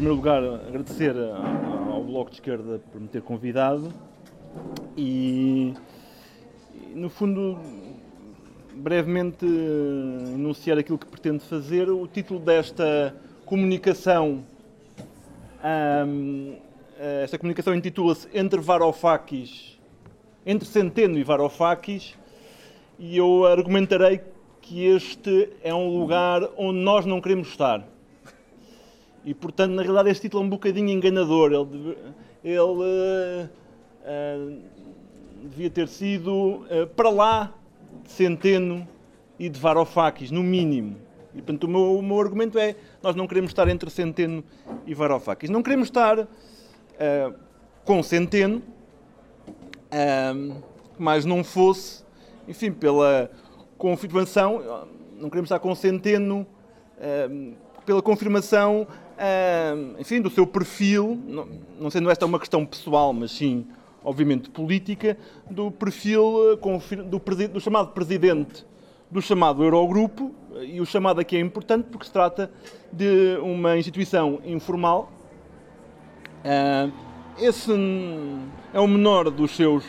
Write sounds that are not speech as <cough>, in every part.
primeiro lugar, agradecer ao Bloco de Esquerda por me ter convidado e, no fundo, brevemente enunciar aquilo que pretendo fazer. O título desta comunicação, um, esta comunicação intitula-se Entre Varoufakis, entre Centeno e Varoufakis, e eu argumentarei que este é um lugar onde nós não queremos estar. E, portanto, na realidade, este título é um bocadinho enganador. Ele, ele uh, uh, devia ter sido uh, para lá de Centeno e de Varoufakis, no mínimo. E, portanto, o meu, o meu, argumento é nós não queremos estar entre Centeno e Varoufakis. Não queremos estar com Centeno, mas não fosse, enfim, pela confirmação, não queremos estar com Centeno, pela confirmação enfim, do seu perfil, não, sendo esta uma questão pessoal, mas sim, obviamente, política, do perfil eh, do, do chamado presidente do chamado Eurogrupo, e o chamado aqui é importante porque se trata de uma instituição informal. Esse é o menor dos seus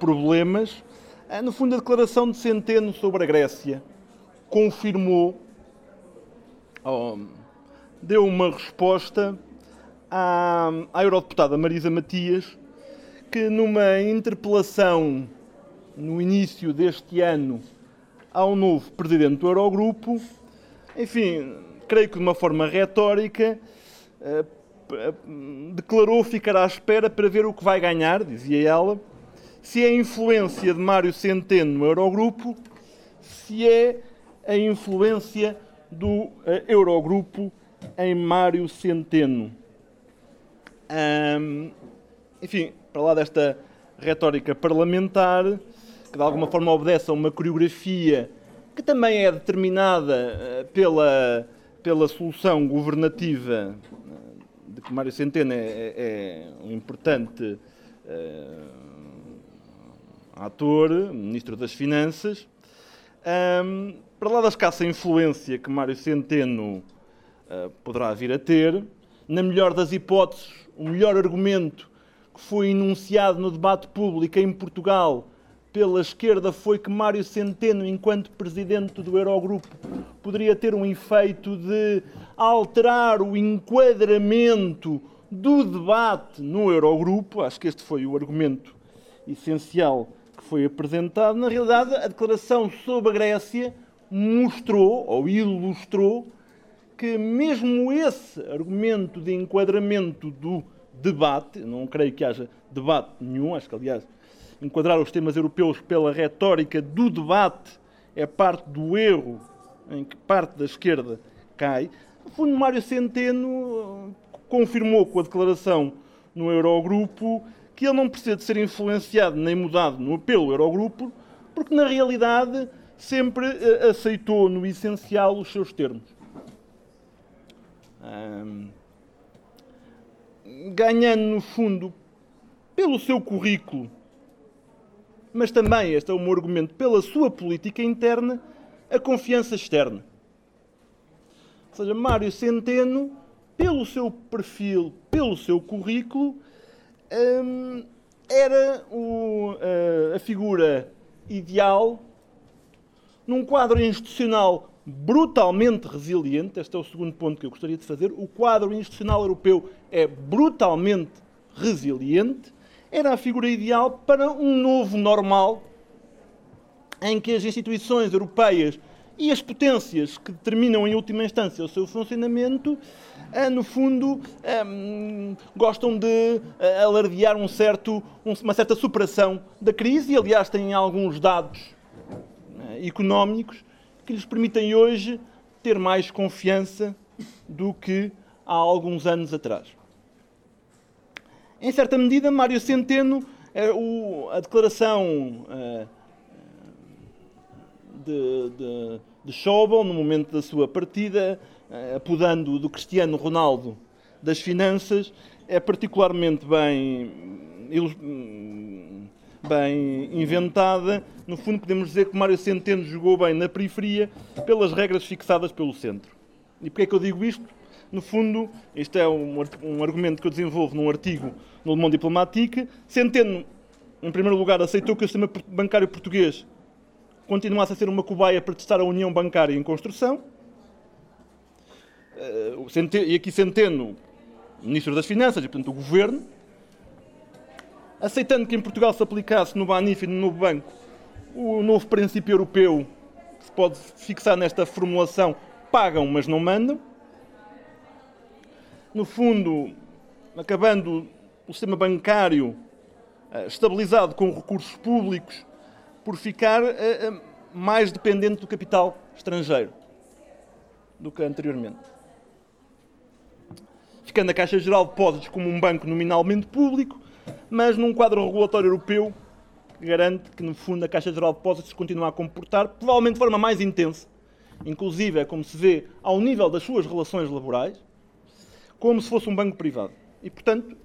problemas. No fundo, a declaração de Centeno sobre a Grécia confirmou deu uma resposta à, à eurodeputada Marisa Matias, que numa interpelação no início deste ano ao novo presidente do Eurogrupo, enfim, creio que de uma forma retórica, eh, declarou ficar à espera para ver o que vai ganhar, dizia ela, se é a influência de Mário Centeno no Eurogrupo, se é a influência do eh, Eurogrupo em Mário Centeno. enfim, para lá desta retórica parlamentar, que de alguma forma obedece a uma coreografia que também é determinada eh, pela, pela solução governativa de que Mário Centeno é, é, é um importante uh, ator, Ministro das Finanças. Um, para lá da escassa influência que Mário Centeno eh, poderá vir a ter. Na melhor das hipóteses, o melhor argumento que foi enunciado no debate público em Portugal pela esquerda foi que Mário Centeno, enquanto presidente do Eurogrupo, poderia ter um efeito de alterar o enquadramento do debate no Eurogrupo. Acho que este foi o argumento essencial que foi apresentado. Na realidade, a declaração sobre a Grécia mostrou ou ilustrou que mesmo esse argumento de enquadramento do debate, não creio que haja debate nenhum, acho que, aliás, enquadrar os temas europeus pela retórica do debate é parte do erro em que parte da esquerda cai. No fundo, Mário Centeno eh, confirmou com a declaração no Eurogrupo que ele não precisa de ser influenciado nem mudado no pelo Eurogrupo, porque na realidade sempre eh, aceitou no essencial os seus termos ganhando, no fundo, pelo seu currículo, mas também, este é o meu argumento, pela sua política interna, a confiança externa. Ou seja, Mário Centeno, pelo seu perfil, pelo seu currículo, era o, a figura ideal num quadro institucional brutalmente resiliente. Este é o segundo ponto que eu gostaria de fazer. O quadro institucional europeu é brutalmente resiliente. Era a figura ideal para um novo normal em que as instituições europeias e as potências que determinam em última instância o seu funcionamento, eh, no fundo, eh, gostam de eh, alardear um certo, uma certa superação da crise e, aliás, têm alguns dados económicos que lhes permitem hoje ter mais confiança do que há alguns anos atrás. Em certa medida, Mário Centeno, é a declaração eh, de, de, de Schauble, no momento da sua partida, eh, apodando do Cristiano Ronaldo das finanças, é particularmente bem bem inventada. No fundo, podemos dizer que Mário Centeno jogou bem na periferia pelas regras fixadas pelo centro. E porquê é que eu digo isto? No fundo, este é um, um argumento que eu desenvolvo num artigo no Le Monde Diplomatique. Centeno, em primeiro lugar, aceitou que o sistema bancário português continuasse a ser uma cobaia para testar a união bancária em construção. Eh, e aqui Centeno, Ministro das Finanças e, portanto, o Governo, aceitando que em Portugal se aplicasse no BANIF e no novo banco o novo princípio europeu que se pode fixar nesta formulação pagam, mas não mandam. No fundo, acabando o sistema bancário eh, estabilizado com recursos públicos por ficar eh, eh, mais dependente do capital estrangeiro do que anteriormente. Ficando a Caixa Geral de Depósitos como um banco nominalmente público, mas num quadro regulatório europeu que garante que, no fundo, a Caixa Geral de Depósitos continua a comportar, provavelmente de forma mais intensa, inclusive, é como se vê, ao nível das suas relações laborais, como se fosse um banco privado. E, portanto,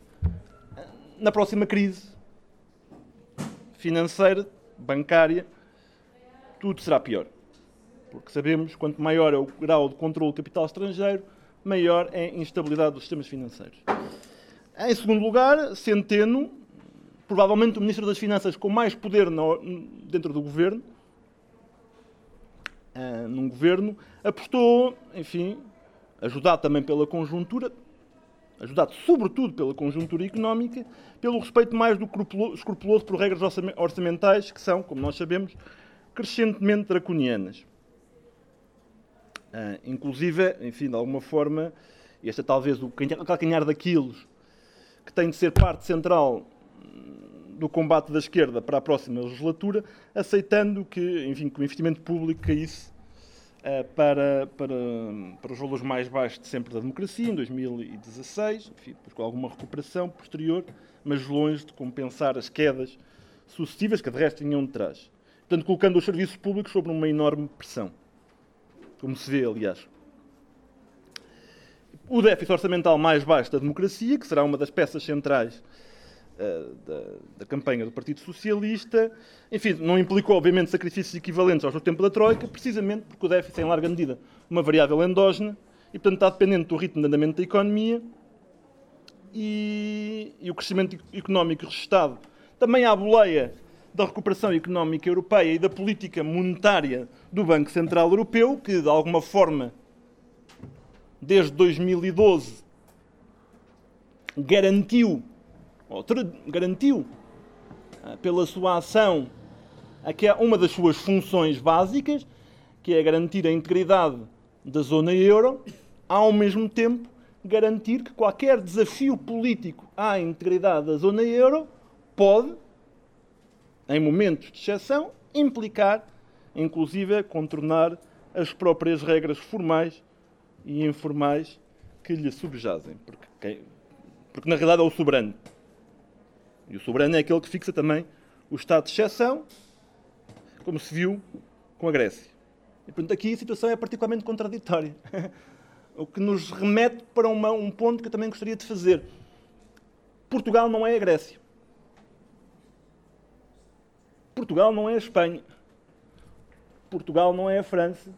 na próxima crise financeira, bancária, tudo será pior. Porque sabemos quanto maior é o grau de controle do capital estrangeiro, maior é a instabilidade dos sistemas financeiros. Em segundo lugar, Centeno provavelmente o Ministro das Finanças com mais poder dentro do governo, uh, num governo, apostou, enfim, ajudado também pela conjuntura, ajudado sobretudo pela conjuntura económica, pelo respeito mais do escrupuloso por regras orçamentais que são, como nós sabemos, crescentemente draconianas. Uh, inclusive, enfim, de alguma forma, este é talvez o calcanhar daqueles que tem de ser parte central do combate da esquerda para a próxima legislatura, aceitando que, enfim, que o investimento público caísse uh, para, para, para os valores mais baixos de sempre da democracia, em 2016, enfim, depois com alguma recuperação posterior, mas longe de compensar as quedas sucessivas que de resto vinham de trás. Portanto, colocando os serviços públicos sobre uma enorme pressão, como se vê, aliás. O déficit orçamental mais baixo da democracia, que será uma das peças centrais uh, da, da, campanha do Partido Socialista, enfim, não implicou, obviamente, sacrifícios equivalentes aos do tempo da Troika, precisamente porque o déficit é, em larga medida, uma variável endógena e, portanto, está dependente do ritmo de andamento da economia e, e o crescimento económico registado. Também à boleia da recuperação económica europeia e da política monetária do Banco Central Europeu, que, de alguma forma, desde 2012, garantiu garantiu ah, pela sua ação uma das suas funções básicas, que é garantir a integridade da zona euro, ao mesmo tempo garantir que qualquer desafio político à integridade da zona euro pode, em momentos de exceção, implicar, inclusive, contornar as próprias regras formais e informais que lhe subjazem. Porque, porque na realidade é o soberano. E o soberano é aquele que fixa também o estado de exceção, como se viu com a Grécia. E, portanto, aqui a situação é particularmente contraditória. <laughs> o que nos remete para uma, um ponto que eu também gostaria de fazer. Portugal não é a Grécia. Portugal não é a Espanha. Portugal não é a França.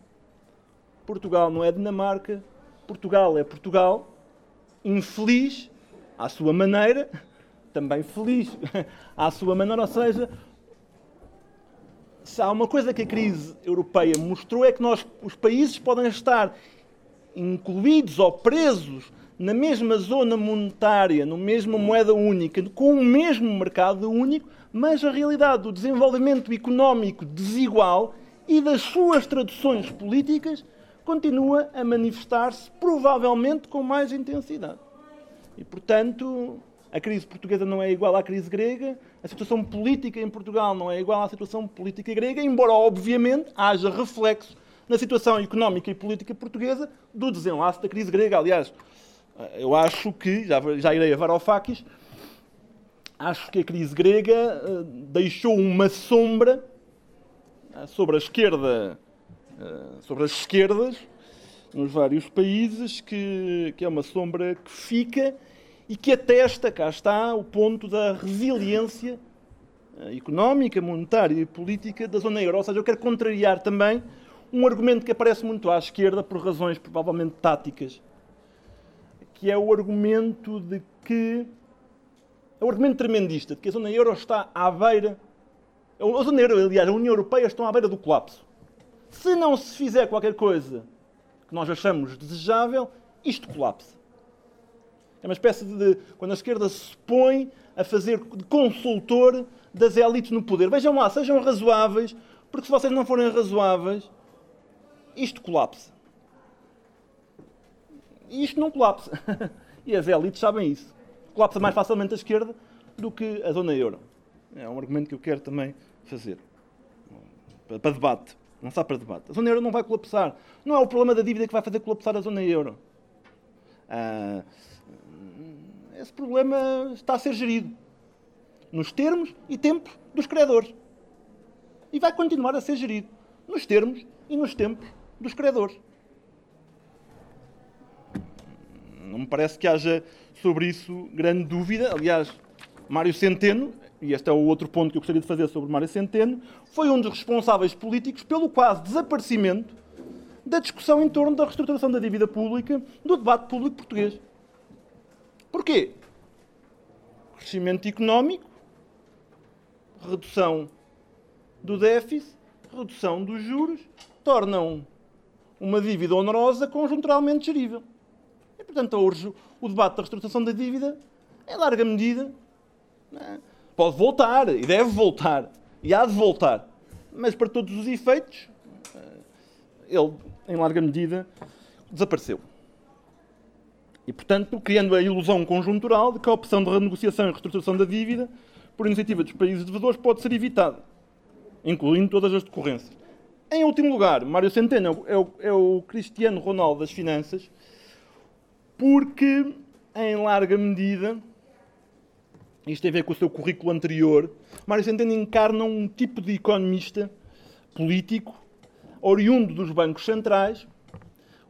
Portugal não é Dinamarca. Portugal é Portugal, infeliz à sua maneira, também feliz <laughs> à sua maneira. Ou seja, se há uma coisa que a crise europeia mostrou é que nós, os países podem estar incluídos ou presos na mesma zona monetária, na mesma moeda única, com o mesmo mercado único, mas a realidade do desenvolvimento económico desigual e das suas traduções políticas continua a manifestar-se provavelmente com mais intensidade. E, portanto, a crise portuguesa não é igual à crise grega, a situação política em Portugal não é igual à situação política grega, embora, obviamente, haja reflexo na situação económica e política portuguesa do desenlace da crise grega. Aliás, eu acho que, já, já irei a Varoufakis, acho que a crise grega uh, deixou uma sombra uh, sobre a esquerda, sobre as esquerdas, nos vários países, que, que é uma sombra que fica e que atesta, cá está, o ponto da resiliência eh, económica, monetária e política da zona euro. Ou seja, eu quero contrariar também um argumento que aparece muito à esquerda por razões provavelmente táticas que é o argumento de que. É o argumento tremendista de que a zona euro está à beira. A zona euro, aliás, a União Europeia estão à beira do colapso. Se não se fizer qualquer coisa que nós achamos desejável, isto colapsa. É uma espécie de. quando a esquerda se põe a fazer de consultor das elites no poder. Vejam lá, sejam razoáveis, porque se vocês não forem razoáveis, isto colapsa. E isto não colapsa. <laughs> e as elites sabem isso. Colapsa mais facilmente a esquerda do que a zona euro. É um argumento que eu quero também fazer. Para debate. Não está para debate. A zona euro não vai colapsar. Não é o problema da dívida que vai fazer colapsar a zona euro. Ah, esse problema está a ser gerido nos termos e tempos dos credores. E vai continuar a ser gerido nos termos e nos tempos dos credores. Não me parece que haja sobre isso grande dúvida. Aliás, Mário Centeno, e este é o outro ponto que eu gostaria de fazer sobre Mário Centeno, foi um dos responsáveis políticos pelo quase desaparecimento da discussão em torno da reestruturação da dívida pública do debate público português. Porquê? Crescimento económico, redução do déficit, redução dos juros, tornam uma dívida onerosa conjunturalmente gerível. E, portanto, hoje o debate da reestruturação da dívida, em larga medida, é? pode voltar e deve voltar e há de voltar, mas para todos os efeitos, eh, ele, em larga medida, desapareceu. E, portanto, criando a ilusão conjuntural de que a opção de renegociação e reestruturação da dívida, por iniciativa dos países devedores, pode ser evitada, incluindo todas as decorrências. Em último lugar, Mário Centeno é o, é o Cristiano Ronaldo das finanças, porque, em larga medida, isto tem a ver com o seu currículo anterior, Mário Centeno encarna um tipo de economista político oriundo dos bancos centrais.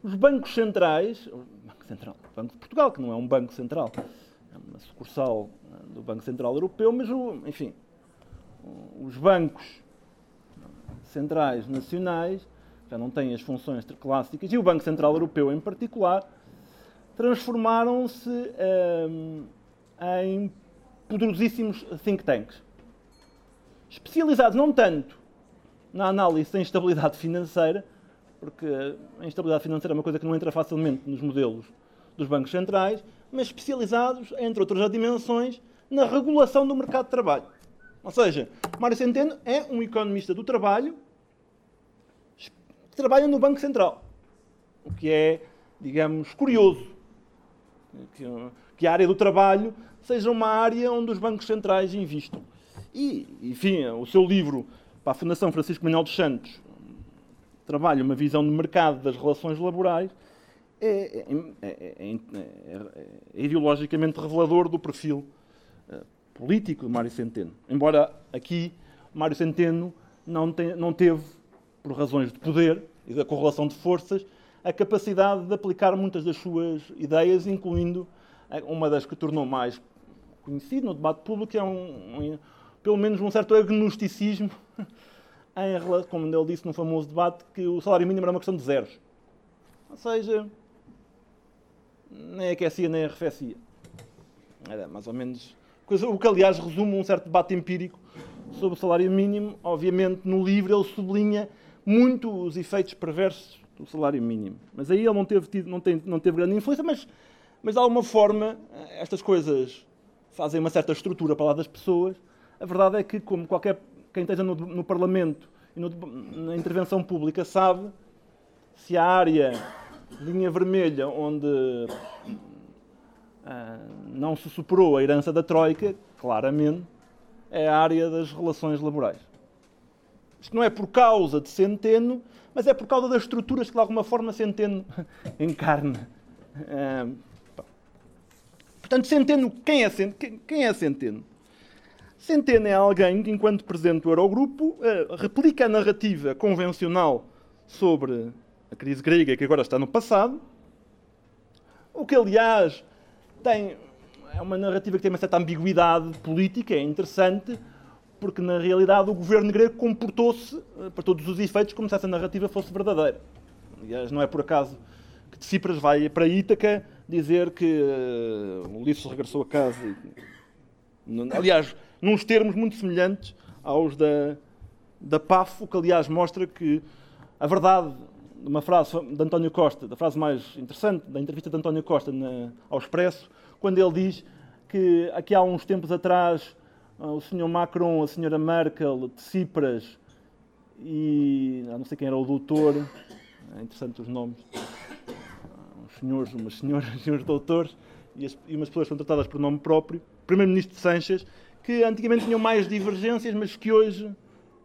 Os bancos centrais, o Banco Central, o Banco de Portugal, que não é um banco central, é uma sucursal eh, do Banco Central Europeu, mas, enfim, os bancos centrais nacionais já não têm as funções clássicas, e o Banco Central Europeu em particular, transformaram-se um, em poderosíssimos think tanks. Especializados não tanto na análise da instabilidade financeira, porque a instabilidade financeira é uma coisa que não entra facilmente nos modelos dos bancos centrais, mas especializados, entre outras dimensões, na regulação do mercado de trabalho. Ou seja, Mário Centeno é um economista do trabalho que trabalha no Banco Central. O que é, digamos, curioso. Que, a área do trabalho seja uma área onde os bancos centrais investam. E, enfim, o seu livro para a Fundação Francisco Manuel dos Santos trabalha uma visão de mercado das relações laborais é, é, é, é ideologicamente revelador do perfil político de Mário Centeno. Embora aqui Mário Centeno não, não teve, por razões de poder e da correlação de forças, a capacidade de aplicar muitas das suas ideias, incluindo uma das que tornou mais conhecido no debate público, é um, um pelo menos um certo agnosticismo, <laughs> em, como ele disse no famoso debate, que o salário mínimo era uma questão de zeros. Ou seja, nem aquecia nem arrefecia. Era mais ou menos o que, aliás, resume um certo debate empírico sobre o salário mínimo. Obviamente, no livro, ele sublinha muito os efeitos perversos do salário mínimo. Mas aí ele não teve, tido, não tem, não teve grande influência, mas, mas de alguma forma, estas coisas fazem uma certa estrutura para lá das pessoas. A verdade é que, como qualquer quem esteja no, no Parlamento e no, na intervenção pública sabe, se a área linha vermelha onde ah, não se superou a herança da Troika, claramente, é a área das relações laborais. Isto não é por causa de Centeno, mas é por causa das estruturas que de alguma forma Centeno <laughs> encarna. Ah, portanto, Centeno, quem é, quem é Centeno? Centeno é alguém que, enquanto presidente do Eurogrupo, ah, replica a narrativa convencional sobre a crise grega, que agora está no passado, o que, aliás, tem é uma narrativa que tem uma certa ambiguidade política, é interessante, porque na realidade o governo grego comportou-se, eh, para todos os efeitos, como se essa narrativa fosse verdadeira. Aliás, não é por acaso que Tsipras vai para Ítaca dizer que uh, Ulisses regressou a casa. E, aliás, nos termos muito semelhantes aos da, da PAF, que aliás mostra que a verdade de uma frase de António Costa, da frase mais interessante da entrevista de António Costa na, ao Expresso, quando ele diz que aqui há uns tempos atrás o Sr. Macron, a Sra. Merkel, Tsipras e não sei quem era o doutor, é interessante os nomes, senhores, umas senhoras <laughs> uns doutores, e, as, e umas pessoas são tratadas por nome próprio, Primeiro-Ministro de Sanches, que antigamente tinham mais divergências, mas que hoje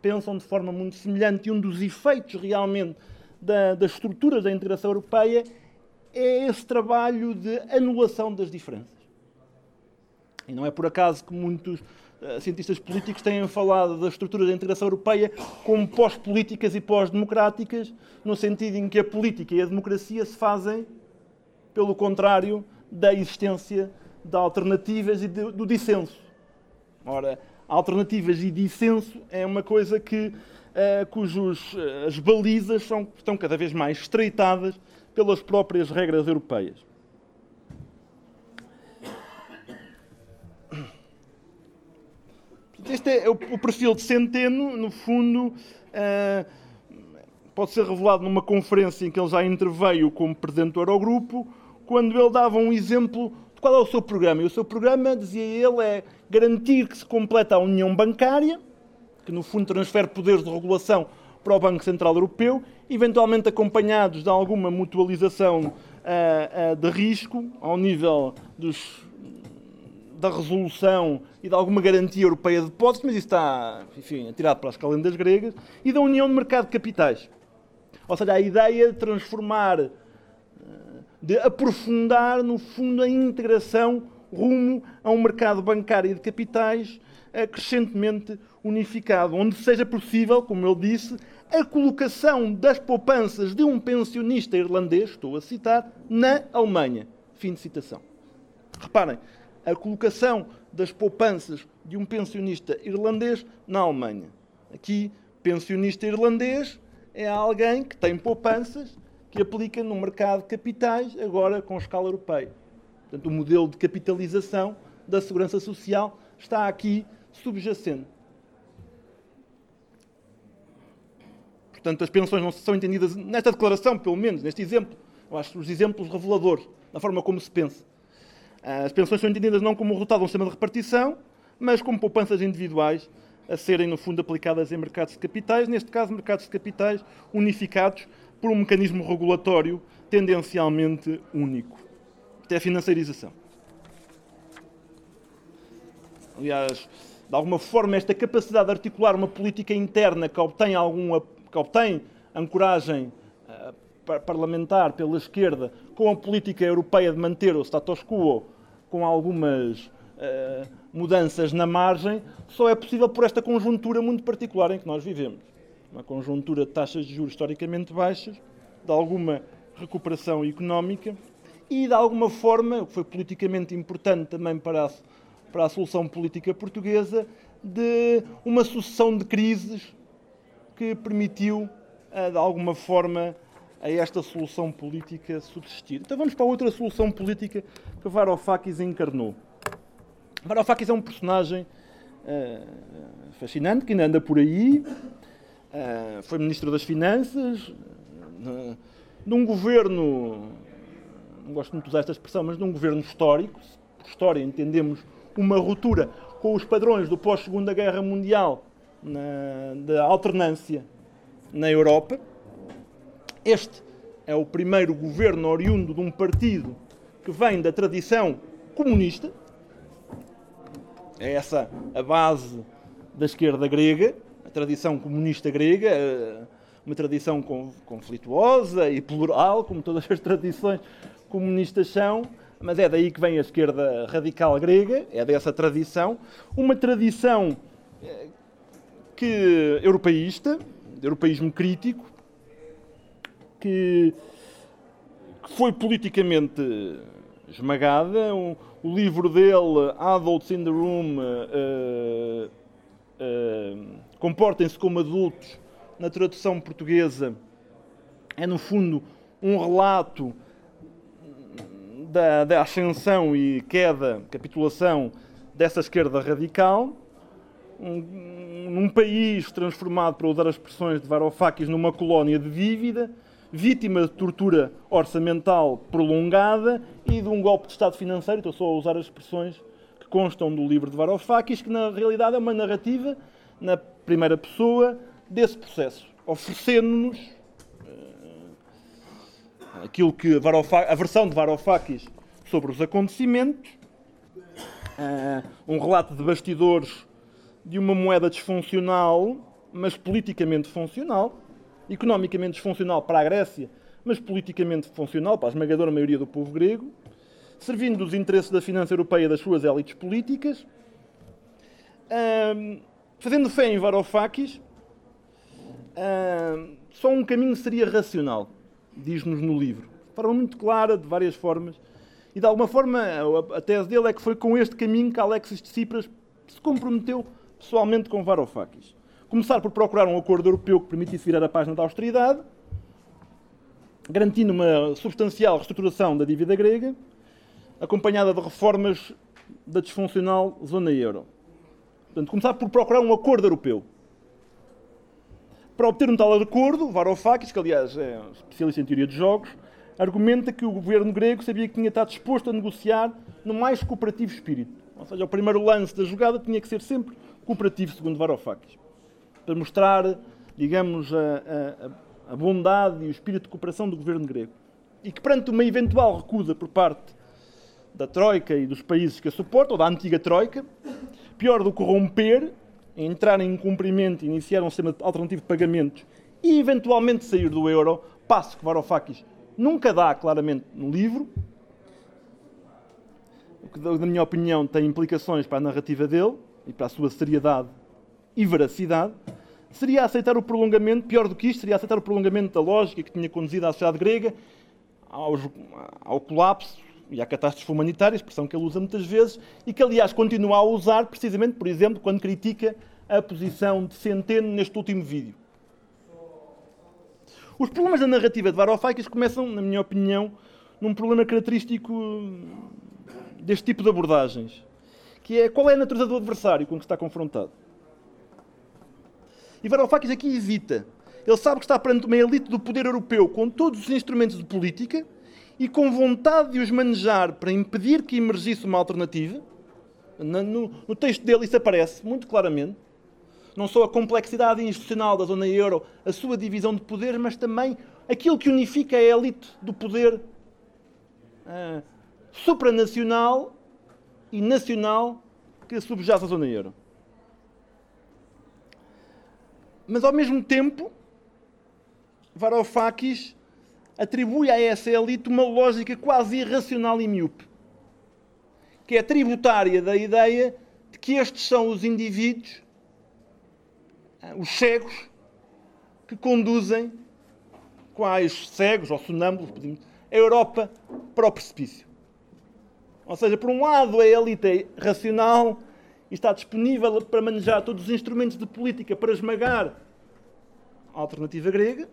pensam de forma muito semelhante. E um dos efeitos realmente da, das estruturas da integração europeia é esse trabalho de anulação das diferenças. E não é por acaso que muitos uh, cientistas políticos têm falado da estrutura da integração europeia como pós-políticas e pós-democráticas, no sentido em que a política e a democracia se fazem pelo contrário da existência de alternativas e de, do dissenso. Ora, alternativas e dissenso é uma coisa que, uh, as balizas são, estão cada vez mais estreitadas pelas próprias regras europeias. Este é o perfil de Centeno, no fundo, uh, pode ser revelado numa conferência em que ele já interveio como presidente do Eurogrupo, quando ele dava um exemplo de qual é o seu programa. E o seu programa, dizia ele, é garantir que se completa a união bancária, que no fundo transfere poderes de regulação para o Banco Central Europeu, eventualmente acompanhados de alguma mutualização uh, uh, de risco ao nível dos da resolução e de alguma garantia europeia de depósitos, mas isso está, enfim, atirado para as calendas gregas, e da união de mercado de capitais. Ou seja, a ideia de transformar, de aprofundar, no fundo, a integração rumo a um mercado bancário de capitais crescentemente unificado, onde seja possível, como ele disse, a colocação das poupanças de um pensionista irlandês, estou a citar, na Alemanha. Fim de citação. Reparem, a colocação das poupanças de um pensionista irlandês na Alemanha. Aqui, pensionista irlandês é alguém que tem poupanças que aplica no mercado de capitais, agora com escala europeia. Portanto, o modelo de capitalização da segurança social está aqui subjacente. Portanto, as pensões não são entendidas nesta declaração, pelo menos, neste exemplo. Eu acho os exemplos reveladores da forma como se pensa. As pensões são entendidas não como resultado de um sistema de repartição, mas como poupanças individuais a serem, no fundo, aplicadas em mercados de capitais, neste caso, mercados de capitais unificados por um mecanismo regulatório tendencialmente único. Até a financiarização. Aliás, de alguma forma, esta capacidade de articular uma política interna que obtém, algum, que obtém ancoragem uh, parlamentar pela esquerda com a política europeia de manter o status quo com algumas uh, mudanças na margem, só é possível por esta conjuntura muito particular em que nós vivemos. Uma conjuntura de taxas de juros historicamente baixas, de alguma recuperação económica e, de alguma forma, o que foi politicamente importante também para a, para a solução política portuguesa, de uma sucessão de crises que permitiu, uh, de alguma forma, a esta solução política subsistir. Então vamos para outra solução política que Varoufakis encarnou. Varoufakis é um personagem uh, fascinante que ainda anda por aí. Uh, foi ministro das Finanças, uh, de um governo, não gosto muito de usar esta expressão, mas de um governo histórico. Por história entendemos uma ruptura com os padrões do pós-Segunda Guerra Mundial na, da alternância na Europa este é o primeiro governo oriundo de um partido que vem da tradição comunista. É essa a base da esquerda grega, a tradição comunista grega, eh, uma tradição conflituosa e plural, como todas as tradições comunistas são, mas é daí que vem a esquerda radical grega, é dessa tradição, uma tradição eh, que europeísta, de europeísmo crítico, que, que foi politicamente esmagada. O, o, livro dele, Adults in the Room, uh, uh, Comportem-se como adultos, na tradução portuguesa, é no fundo um relato da, da ascensão e queda, capitulação dessa esquerda radical, um, num país transformado, para usar as expressões de Varoufakis, numa colónia de dívida, vítima de tortura orçamental prolongada e de um golpe de Estado financeiro, estou só a usar as expressões que constam do livro de Varoufakis, que na realidade é uma narrativa, na primeira pessoa, desse processo, oferecendo-nos uh, aquilo que a, a versão de Varoufakis sobre os acontecimentos, uh, um relato de bastidores de uma moeda disfuncional, mas politicamente funcional, economicamente disfuncional para a Grécia, mas politicamente funcional para a esmagadora maioria do povo grego, servindo dos interesses da finança europeia e das suas élites políticas, fazendo fé em Varoufakis, só um caminho seria racional, diz-nos no livro. De forma muito clara, de várias formas. E de alguma forma, a tese dele é que foi com este caminho que Alexis Tsipras se comprometeu pessoalmente com Varoufakis. Começar por procurar um acordo europeu que permitisse virar a página da austeridade, garantindo uma substancial reestruturação da dívida grega, acompanhada de reformas da disfuncional zona euro. Portanto, começar por procurar um acordo europeu. Para obter um tal acordo, Varoufakis, que aliás é um especialista em teoria de jogos, argumenta que o governo grego sabia que tinha estado disposto a negociar no mais cooperativo espírito. Ou seja, o primeiro lance da jogada tinha que ser sempre cooperativo, segundo Varoufakis para mostrar, digamos, a, a, a bondade e o espírito de cooperação do governo grego. E que, perante uma eventual recusa por parte da Troika e dos países que a suportam, ou da antiga Troika, pior do que romper, entrar em cumprimento, iniciar um sistema alternativo de pagamentos e eventualmente sair do euro, passo que Varoufakis nunca dá claramente no livro, o que, na minha opinião, tem implicações para a narrativa dele e para a sua seriedade e veracidade, seria aceitar o prolongamento, pior do que isto, seria aceitar o prolongamento da lógica que tinha conduzido a sociedade grega ao, ao colapso e à catástrofe humanitária, expressão que ele usa muitas vezes, e que, aliás, continua a usar precisamente, por exemplo, quando critica a posição de Centeno neste último vídeo. Os problemas da narrativa de Varoufakis começam, na minha opinião, num problema característico deste tipo de abordagens, que é qual é a natureza do adversário com que está confrontado. E Varoufakis aqui evita. Ele sabe que está perante uma elite do poder europeu com todos os instrumentos de política e com vontade de os manejar para impedir que emergisse uma alternativa. No, no texto dele isso aparece muito claramente. Não só a complexidade institucional da zona euro, a sua divisão de poder, mas também aquilo que unifica a elite do poder uh, supranacional e nacional que subjaz a zona euro. Mas ao mesmo tempo, Varoufakis atribui a essa elite uma lógica quase irracional e miúpe, que é tributária da ideia de que estes são os indivíduos, ah, os cegos, que conduzem, quais cegos ou sonâmbulos, a Europa para o precipício. Ou seja, por um lado a elite é racional e está disponível para manejar todos os instrumentos de política para esmagar a alternativa grega.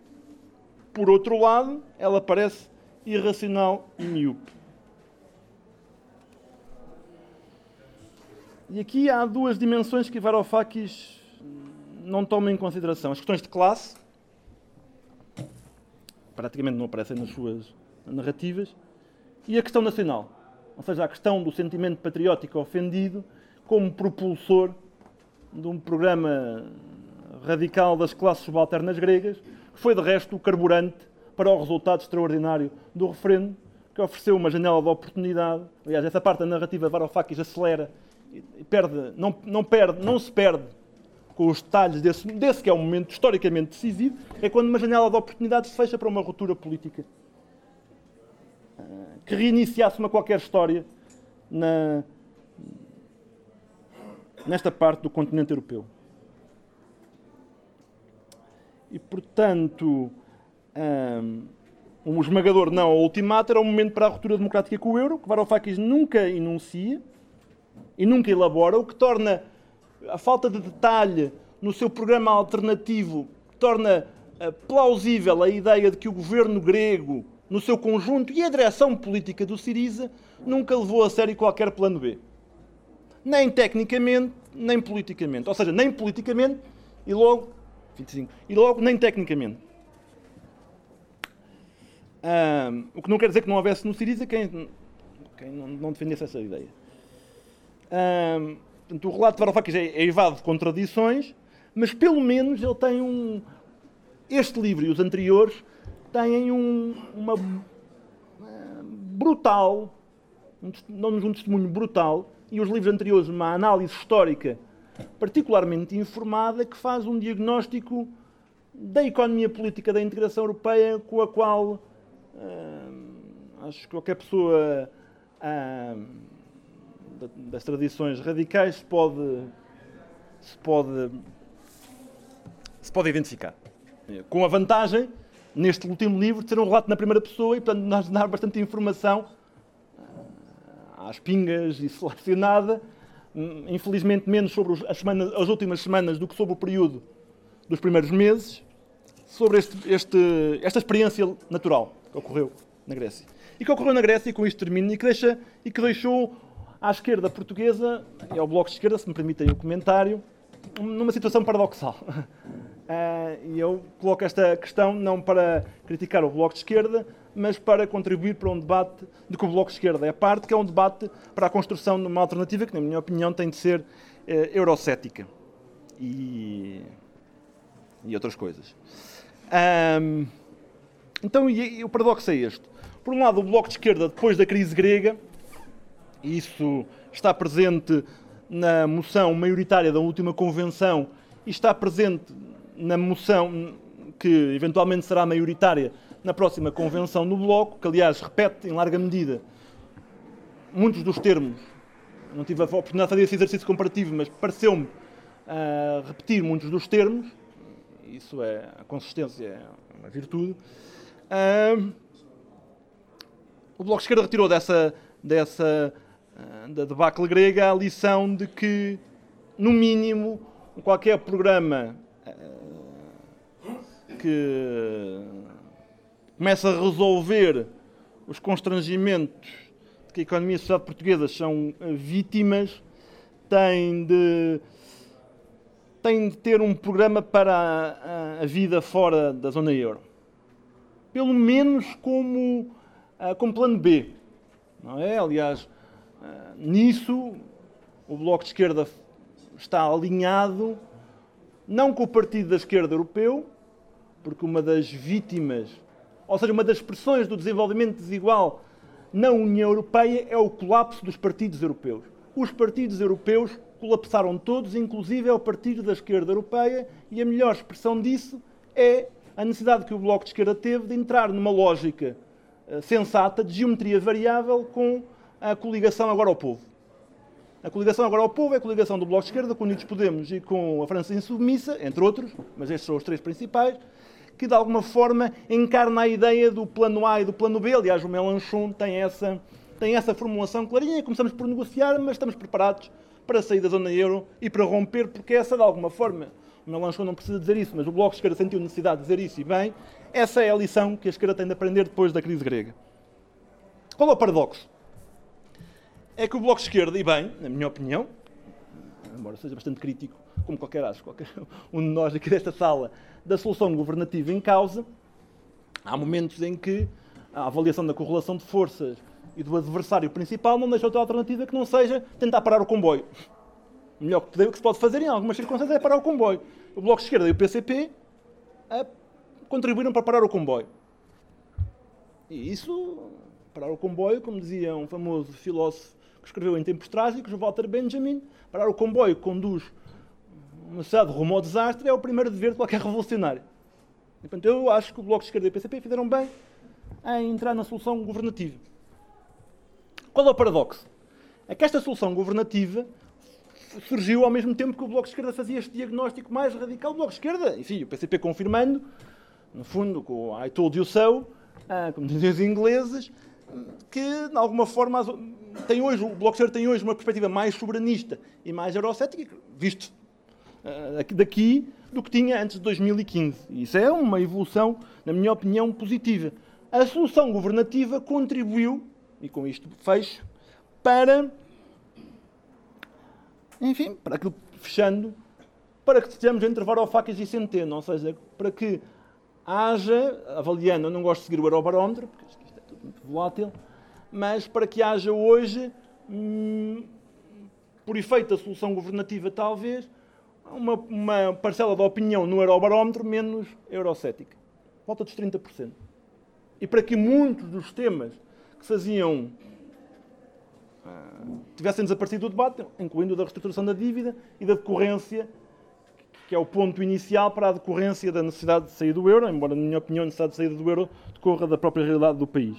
Por outro lado, ela parece irracional e miúpe. E aqui há duas dimensões que Varoufakis não toma em consideração. As questões de classe, praticamente não aparecem nas suas narrativas, e a questão nacional. Ou seja, a questão do sentimento patriótico ofendido como propulsor de um programa radical das classes subalternas gregas, foi de resto o carburante para o resultado extraordinário do referendo, que ofereceu uma janela de oportunidade. Aliás, essa parte da narrativa de Varoufakis acelera e perde, não, não, perde, não se perde com os detalhes desse, desse que é um momento historicamente decisivo, é quando uma janela de oportunidade se fecha para uma ruptura política ah, que reiniciasse uma qualquer história na, nesta parte do continente europeu. E, portanto, um, um esmagador não ao ultimato era o momento para a ruptura democrática com o euro, que Varoufakis nunca enuncia e nunca elabora, o que torna a falta de detalhe no seu programa alternativo, torna uh, plausível a ideia de que o governo grego no seu conjunto, e a direção política do Siriza nunca levou a sério qualquer plano B. Nem tecnicamente, nem politicamente. Ou seja, nem politicamente e logo, 25, e logo nem tecnicamente. Um, o que não quer dizer que não houvesse no Siriza quem, quem não, não defendesse essa ideia. Um, portanto, o relato de Varoufakis é, é evado de contradições, mas pelo menos ele tem um. Este livro e os anteriores têm um, uma brutal, dão-nos um testemunho brutal, e os livros anteriores uma análise histórica particularmente informada que faz um diagnóstico da economia política da integração europeia com a qual uh, acho que qualquer pessoa uh, das tradições radicais se pode, se pode, se pode identificar. Com a vantagem, neste último livro, de ser um relato na primeira pessoa e, portanto, nós dar bastante informação uh, às pingas e selecionada, infelizmente menos sobre as, semanas, as últimas semanas do que sobre o período dos primeiros meses, sobre este, este, esta experiência natural que ocorreu na Grécia. E que ocorreu na Grécia, e com isto termino, e que, deixa, e que deixou à esquerda portuguesa, e ao Bloco de Esquerda, se me permitem o comentário, numa situação paradoxal. Uh, <laughs> e eu coloco esta questão não para criticar o Bloco de Esquerda, mas para contribuir para um debate de que o Bloco de Esquerda é parte, que é um debate para a construção de uma alternativa que, na minha opinião, tem de ser uh, eurocética. E, e outras coisas. Um, então, e, e o paradoxo é este. Por um lado, o Bloco de Esquerda, depois da crise grega, isso está presente na moção maioritária da última convenção e está presente na moção que eventualmente será maioritária na próxima convenção no Bloco, que aliás repete em larga medida muitos dos termos. Não tive a oportunidade de fazer esse exercício comparativo, mas pareceu-me uh, repetir muitos dos termos. Isso é a consistência, é uma virtude. Uh, o Bloco de Esquerda retirou dessa, dessa uh, da debacle grega a lição de que, no mínimo, qualquer programa que começa a resolver os constrangimentos que a economia e a sociedade portuguesas são vítimas, tem de, tem de ter um programa para a, a vida fora da zona euro. Pelo menos como, ah, como plano B. Não é? Aliás, ah, nisso o Bloco de Esquerda está alinhado não com o Partido da Esquerda Europeu, porque uma das vítimas, ou seja, uma das expressões do desenvolvimento desigual na União Europeia é o colapso dos partidos europeus. Os partidos europeus colapsaram todos, inclusive é o Partido da Esquerda Europeia, e a melhor expressão disso é a necessidade que o Bloco de Esquerda teve de entrar numa lógica uh, sensata de geometria variável com a coligação agora ao povo. A coligação agora ao povo é a coligação do Bloco de Esquerda com Unidos Podemos e com a França Insubmissa, entre outros, mas estes são os três principais, que de alguma forma encarna a ideia do plano A e do plano B. Aliás, o Melanchon tem essa, tem essa formulação clarinha. Começamos por negociar, mas estamos preparados para sair da zona euro e para romper, porque essa, de alguma forma, o Melanchon não precisa dizer isso, mas o Bloco de Esquerda sentiu necessidade de dizer isso e bem, essa é a lição que a esquerda tem de aprender depois da crise grega. Qual é o paradoxo? É que o Bloco de Esquerda, e bem, na minha opinião, embora seja bastante crítico, como qualquer acho, qualquer <laughs> um de nós aqui desta sala, da solução governativa em causa, há momentos em que a avaliação da correlação de forças e do adversário principal não deixa outra alternativa que não seja tentar parar o comboio. O melhor que se pode fazer em algumas circunstâncias é parar o comboio. O Bloco de Esquerda e o PCP contribuíram para parar o comboio. E isso, parar o comboio, como dizia um famoso filósofo que escreveu em tempos trágicos, Walter Benjamin, parar o comboio conduz uma sociedade rumo ao desastre é o primeiro dever de qualquer revolucionário. E, portanto, eu acho que o Bloco de Esquerda e o PCP fizeram bem em entrar na solução governativa. Qual é o paradoxo? É que esta solução governativa surgiu ao mesmo tempo que o Bloco de Esquerda fazia este diagnóstico mais radical. O Bloco de Esquerda, enfim, o PCP confirmando, no fundo, com I told you so, ah, como dizem os ingleses, que, de alguma forma, tem hoje, o Esquerda tem hoje uma perspectiva mais soberanista e mais eurocética, visto eh, daqui do que tinha antes de 2015. Isso é uma evolução, na minha opinião, positiva. a solução governativa contribuiu, e com isto fecho, para, enfim, para aquilo, fechando, para que estejamos entre Varoufakis e Centeno, ou seja, para que haja, avaliando, eu não gosto de seguir o Eurobarómetro, porque volátil, mas para que haja hoje, hum, por efeito da solução governativa talvez, uma, uma parcela da opinião no Eurobarómetro menos eurocética. Volta dos 30%. E para que muitos dos temas que faziam uh, tivessem desaparecido do debate, incluindo o da reestruturação da dívida e da decorrência, que é o ponto inicial para a decorrência da necessidade de sair do euro, embora, na minha opinião, a necessidade de saída do euro decorra da própria realidade do país.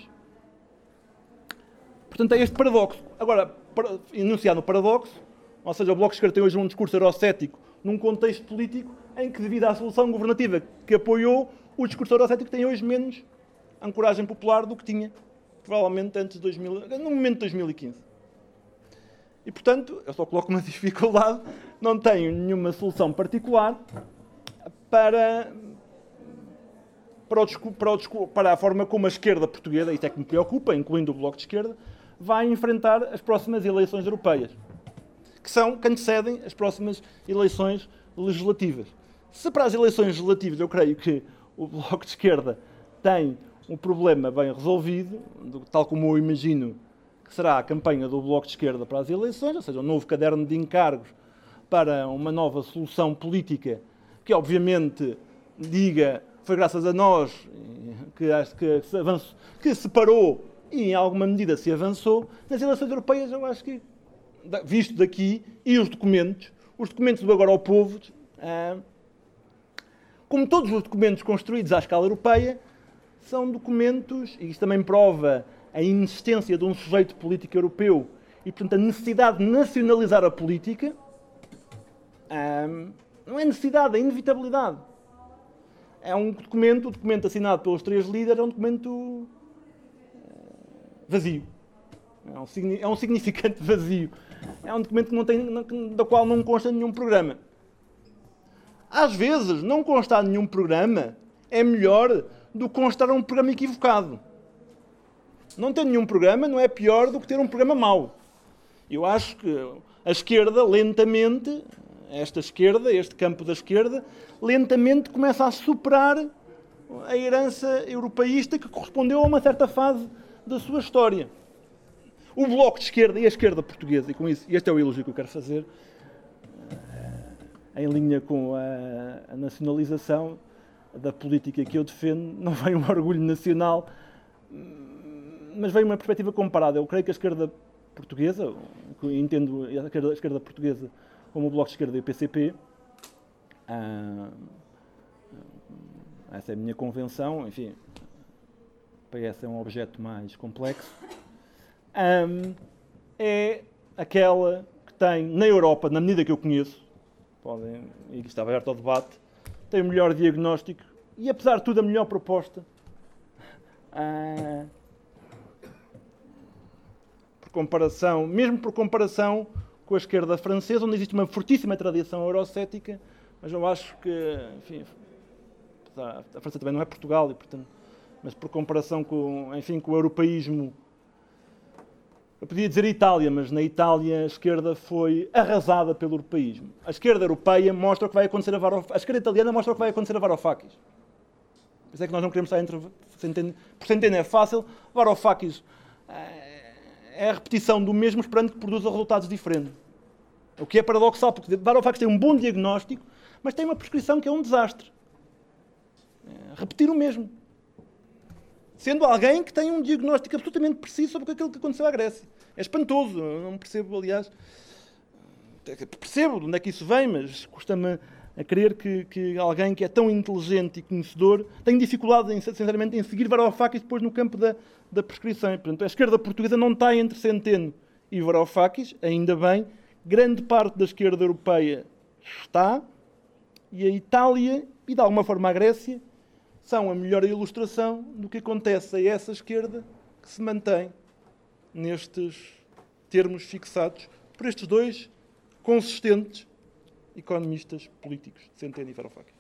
Portanto, é este paradoxo. Agora, para, enunciado no paradoxo, ou seja, o Bloco de Esquerda tem hoje um discurso eurocético num contexto político em que, devido à solução governativa que apoiou, o discurso eurocético tem hoje menos ancoragem popular do que tinha, provavelmente, antes de 2000, no momento de 2015. E, portanto, eu só coloco uma <laughs> dificuldade, não tenho nenhuma solução particular para, para, o, para, o, para a forma como a esquerda portuguesa, isto é que me preocupa, incluindo o Bloco de Esquerda, vai enfrentar as próximas eleições europeias, que são que antecedem as próximas eleições legislativas. Se para as eleições legislativas eu creio que o Bloco de Esquerda tem um problema bem resolvido, tal como eu imagino será a campanha do Bloco de Esquerda para as eleições, ou seja, um novo caderno de encargos para uma nova solução política que, obviamente, diga foi graças a nós que, que, se avançou, que se parou e, em alguma medida, se avançou. Nas eleições europeias, eu acho que, visto daqui, e os documentos, os documentos do Agora ao Povo, ah, como todos os documentos construídos à escala europeia, são documentos, e isso também prova a inexistência de um sujeito político europeu e, portanto, a necessidade de nacionalizar a política, um, não é necessidade, é inevitabilidade. É um documento, o documento assinado pelos três líderes é um documento uh, vazio. É um, é um significante <laughs> vazio. É um documento que não tem, da qual não consta nenhum programa. Às vezes, não constar nenhum programa é melhor do que constar um programa equivocado. Não ter nenhum programa não é pior do que ter um programa mau. Eu acho que a esquerda, lentamente, esta esquerda, este campo da esquerda, lentamente começa a superar a herança europeísta que correspondeu a uma certa fase da sua história. O bloco de esquerda e a esquerda portuguesa, e com isso, este é o elogio que eu quero fazer, eh, em linha com a, a nacionalização da política que eu defendo, não vem um orgulho nacional mas veio uma perspectiva comparada. Eu creio que a esquerda portuguesa, entendo a esquerda, a esquerda portuguesa como o Bloco de Esquerda e o PCP, ah, essa é a minha convenção, enfim, PS é um objeto mais complexo, um, é aquela que tem, na Europa, na medida que eu conheço, podem, e que estava aberto ao debate, tem o melhor diagnóstico e, apesar de tudo, a melhor proposta. Uh, comparação, mesmo por comparação com a esquerda francesa, onde existe uma fortíssima tradição eurocética, mas eu acho que, enfim, a França também não é Portugal, e, portanto, mas por comparação com, enfim, com o europeísmo, eu podia dizer Itália, mas na Itália a esquerda foi arrasada pelo europeísmo. A esquerda europeia mostra o que vai acontecer a Varoufakis. A esquerda italiana mostra o que vai acontecer a Varoufakis. Isso é que nós não queremos estar entre... Por Centeno é fácil, Varoufakis... É a repetição do mesmo esperando que produza resultados diferentes. O que é paradoxal, porque Varoufakis tem um bom diagnóstico, mas tem uma prescrição que é um desastre. É repetir o mesmo. Sendo alguém que tem um diagnóstico absolutamente preciso sobre aquilo que aconteceu à Grécia. É espantoso. Não percebo, aliás. Percebo de onde é que isso vem, mas custa-me a crer que, que, alguém que é tão inteligente e conhecedor tem dificuldade, sinceramente, em seguir Varoufakis depois no campo da, da prescrição. Portanto, a esquerda portuguesa não está entre Centeno e Varoufakis, ainda bem. Grande parte da esquerda europeia está. E a Itália, e de alguma forma a Grécia, são a melhor ilustração do que acontece a essa esquerda que se mantém nestes termos fixados por estes dois consistentes economistas políticos Centeno e Varoufakis.